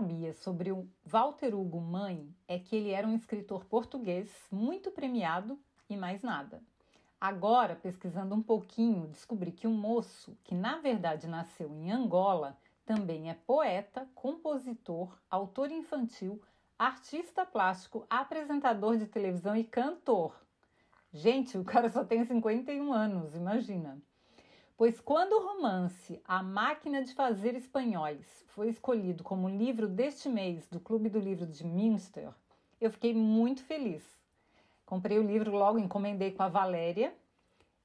Sabia sobre o Walter Hugo Mãe é que ele era um escritor português muito premiado e mais nada. Agora, pesquisando um pouquinho, descobri que um moço, que na verdade nasceu em Angola, também é poeta, compositor, autor infantil, artista plástico, apresentador de televisão e cantor. Gente, o cara só tem 51 anos, imagina. Pois quando o romance A Máquina de Fazer Espanhóis foi escolhido como livro deste mês do Clube do Livro de Münster, eu fiquei muito feliz. Comprei o livro logo, encomendei com a Valéria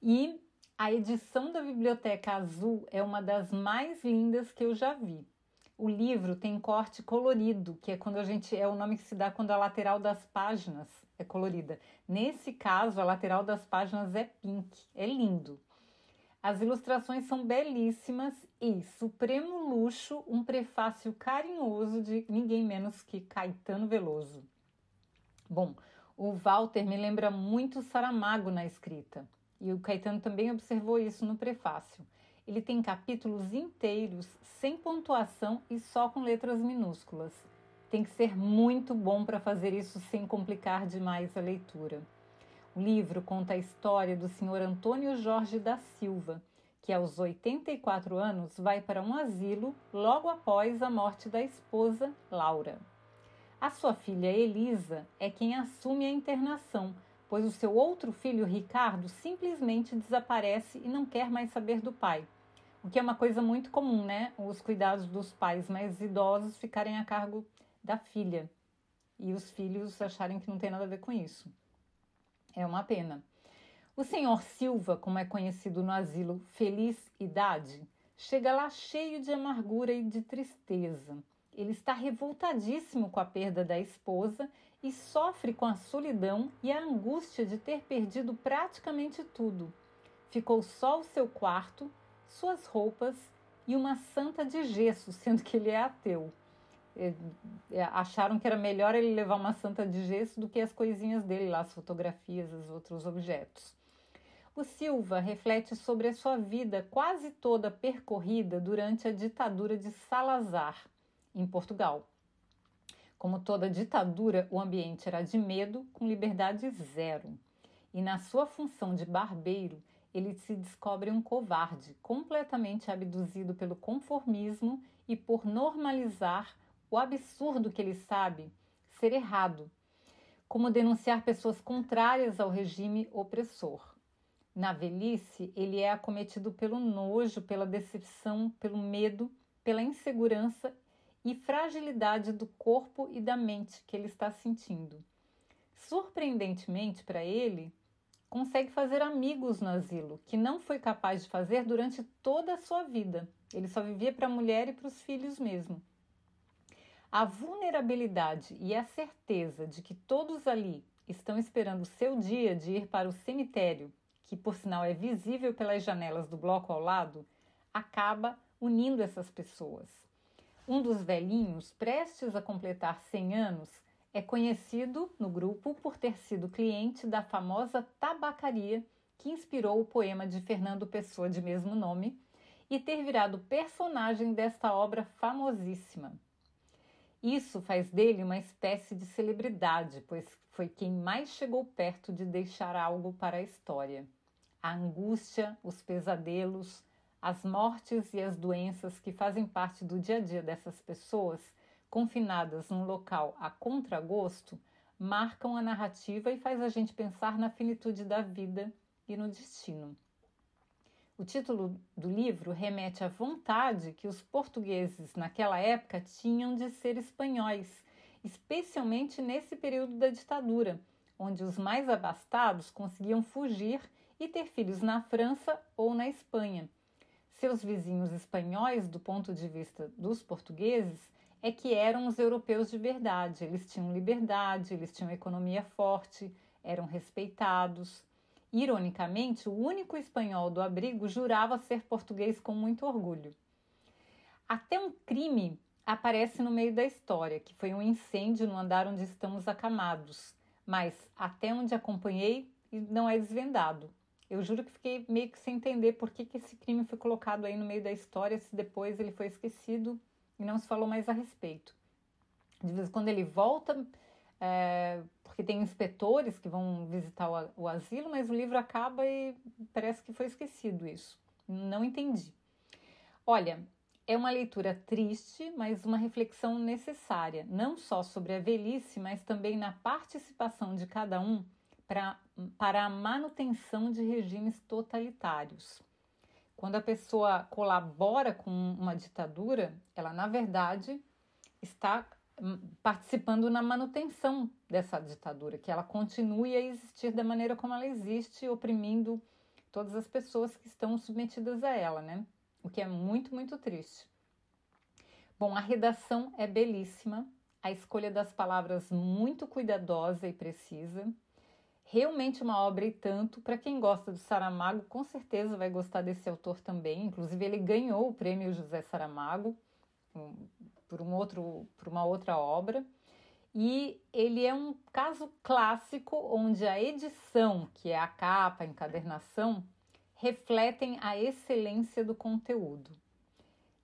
e a edição da Biblioteca Azul é uma das mais lindas que eu já vi. O livro tem corte colorido, que é quando a gente é o nome que se dá quando a lateral das páginas é colorida. Nesse caso, a lateral das páginas é pink, é lindo. As ilustrações são belíssimas e, supremo luxo, um prefácio carinhoso de ninguém menos que Caetano Veloso. Bom, o Walter me lembra muito Saramago na escrita, e o Caetano também observou isso no prefácio. Ele tem capítulos inteiros, sem pontuação e só com letras minúsculas. Tem que ser muito bom para fazer isso sem complicar demais a leitura. O livro conta a história do senhor Antônio Jorge da Silva, que aos 84 anos vai para um asilo logo após a morte da esposa Laura. A sua filha Elisa é quem assume a internação, pois o seu outro filho Ricardo simplesmente desaparece e não quer mais saber do pai. O que é uma coisa muito comum, né? Os cuidados dos pais mais idosos ficarem a cargo da filha e os filhos acharem que não tem nada a ver com isso. É uma pena. O senhor Silva, como é conhecido no asilo Feliz Idade, chega lá cheio de amargura e de tristeza. Ele está revoltadíssimo com a perda da esposa e sofre com a solidão e a angústia de ter perdido praticamente tudo. Ficou só o seu quarto, suas roupas e uma santa de gesso, sendo que ele é ateu. É, é, acharam que era melhor ele levar uma santa de gesso do que as coisinhas dele lá, as fotografias, os outros objetos. O Silva reflete sobre a sua vida quase toda percorrida durante a ditadura de Salazar, em Portugal. Como toda ditadura, o ambiente era de medo, com liberdade zero. E na sua função de barbeiro, ele se descobre um covarde, completamente abduzido pelo conformismo e por normalizar o absurdo que ele sabe ser errado, como denunciar pessoas contrárias ao regime opressor. Na velhice, ele é acometido pelo nojo, pela decepção, pelo medo, pela insegurança e fragilidade do corpo e da mente que ele está sentindo. Surpreendentemente para ele, consegue fazer amigos no asilo, que não foi capaz de fazer durante toda a sua vida. Ele só vivia para a mulher e para os filhos mesmo. A vulnerabilidade e a certeza de que todos ali estão esperando o seu dia de ir para o cemitério, que por sinal é visível pelas janelas do bloco ao lado, acaba unindo essas pessoas. Um dos velhinhos, prestes a completar 100 anos, é conhecido no grupo por ter sido cliente da famosa tabacaria que inspirou o poema de Fernando Pessoa de mesmo nome e ter virado personagem desta obra famosíssima. Isso faz dele uma espécie de celebridade, pois foi quem mais chegou perto de deixar algo para a história. A angústia, os pesadelos, as mortes e as doenças que fazem parte do dia a dia dessas pessoas, confinadas num local a contragosto, marcam a narrativa e faz a gente pensar na finitude da vida e no destino. O título do livro remete à vontade que os portugueses naquela época tinham de ser espanhóis, especialmente nesse período da ditadura, onde os mais abastados conseguiam fugir e ter filhos na França ou na Espanha. Seus vizinhos espanhóis, do ponto de vista dos portugueses, é que eram os europeus de verdade. Eles tinham liberdade, eles tinham economia forte, eram respeitados. Ironicamente, o único espanhol do abrigo jurava ser português com muito orgulho. Até um crime aparece no meio da história, que foi um incêndio no andar onde estamos acamados, mas até onde acompanhei não é desvendado. Eu juro que fiquei meio que sem entender por que, que esse crime foi colocado aí no meio da história, se depois ele foi esquecido e não se falou mais a respeito. De vez em quando ele volta, é, porque tem inspetores que vão visitar o, o asilo, mas o livro acaba e parece que foi esquecido isso. Não entendi. Olha, é uma leitura triste, mas uma reflexão necessária, não só sobre a velhice, mas também na participação de cada um pra, para a manutenção de regimes totalitários. Quando a pessoa colabora com uma ditadura, ela na verdade está participando na manutenção dessa ditadura, que ela continue a existir da maneira como ela existe, oprimindo todas as pessoas que estão submetidas a ela, né? o que é muito, muito triste. Bom, a redação é belíssima, a escolha das palavras muito cuidadosa e precisa. Realmente uma obra e tanto. Para quem gosta do Saramago, com certeza vai gostar desse autor também. Inclusive, ele ganhou o prêmio José Saramago por, um outro, por uma outra obra. E ele é um caso clássico onde a edição, que é a capa, a encadernação, refletem a excelência do conteúdo.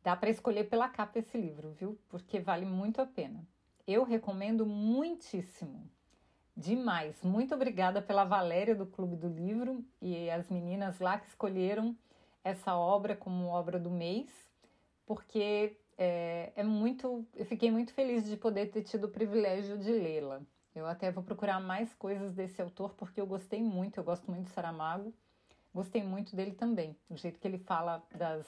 Dá para escolher pela capa esse livro, viu? Porque vale muito a pena. Eu recomendo muitíssimo. Demais. Muito obrigada pela Valéria do Clube do Livro e as meninas lá que escolheram essa obra como obra do mês, porque é, é muito. Eu fiquei muito feliz de poder ter tido o privilégio de lê-la. Eu até vou procurar mais coisas desse autor porque eu gostei muito, eu gosto muito de Saramago. Gostei muito dele também, o jeito que ele fala das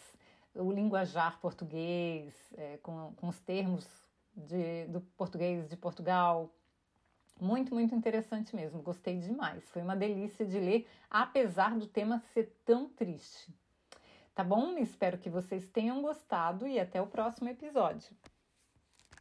o linguajar português, é, com, com os termos de, do português de Portugal. Muito, muito interessante mesmo. Gostei demais. Foi uma delícia de ler, apesar do tema ser tão triste. Tá bom? Espero que vocês tenham gostado e até o próximo episódio.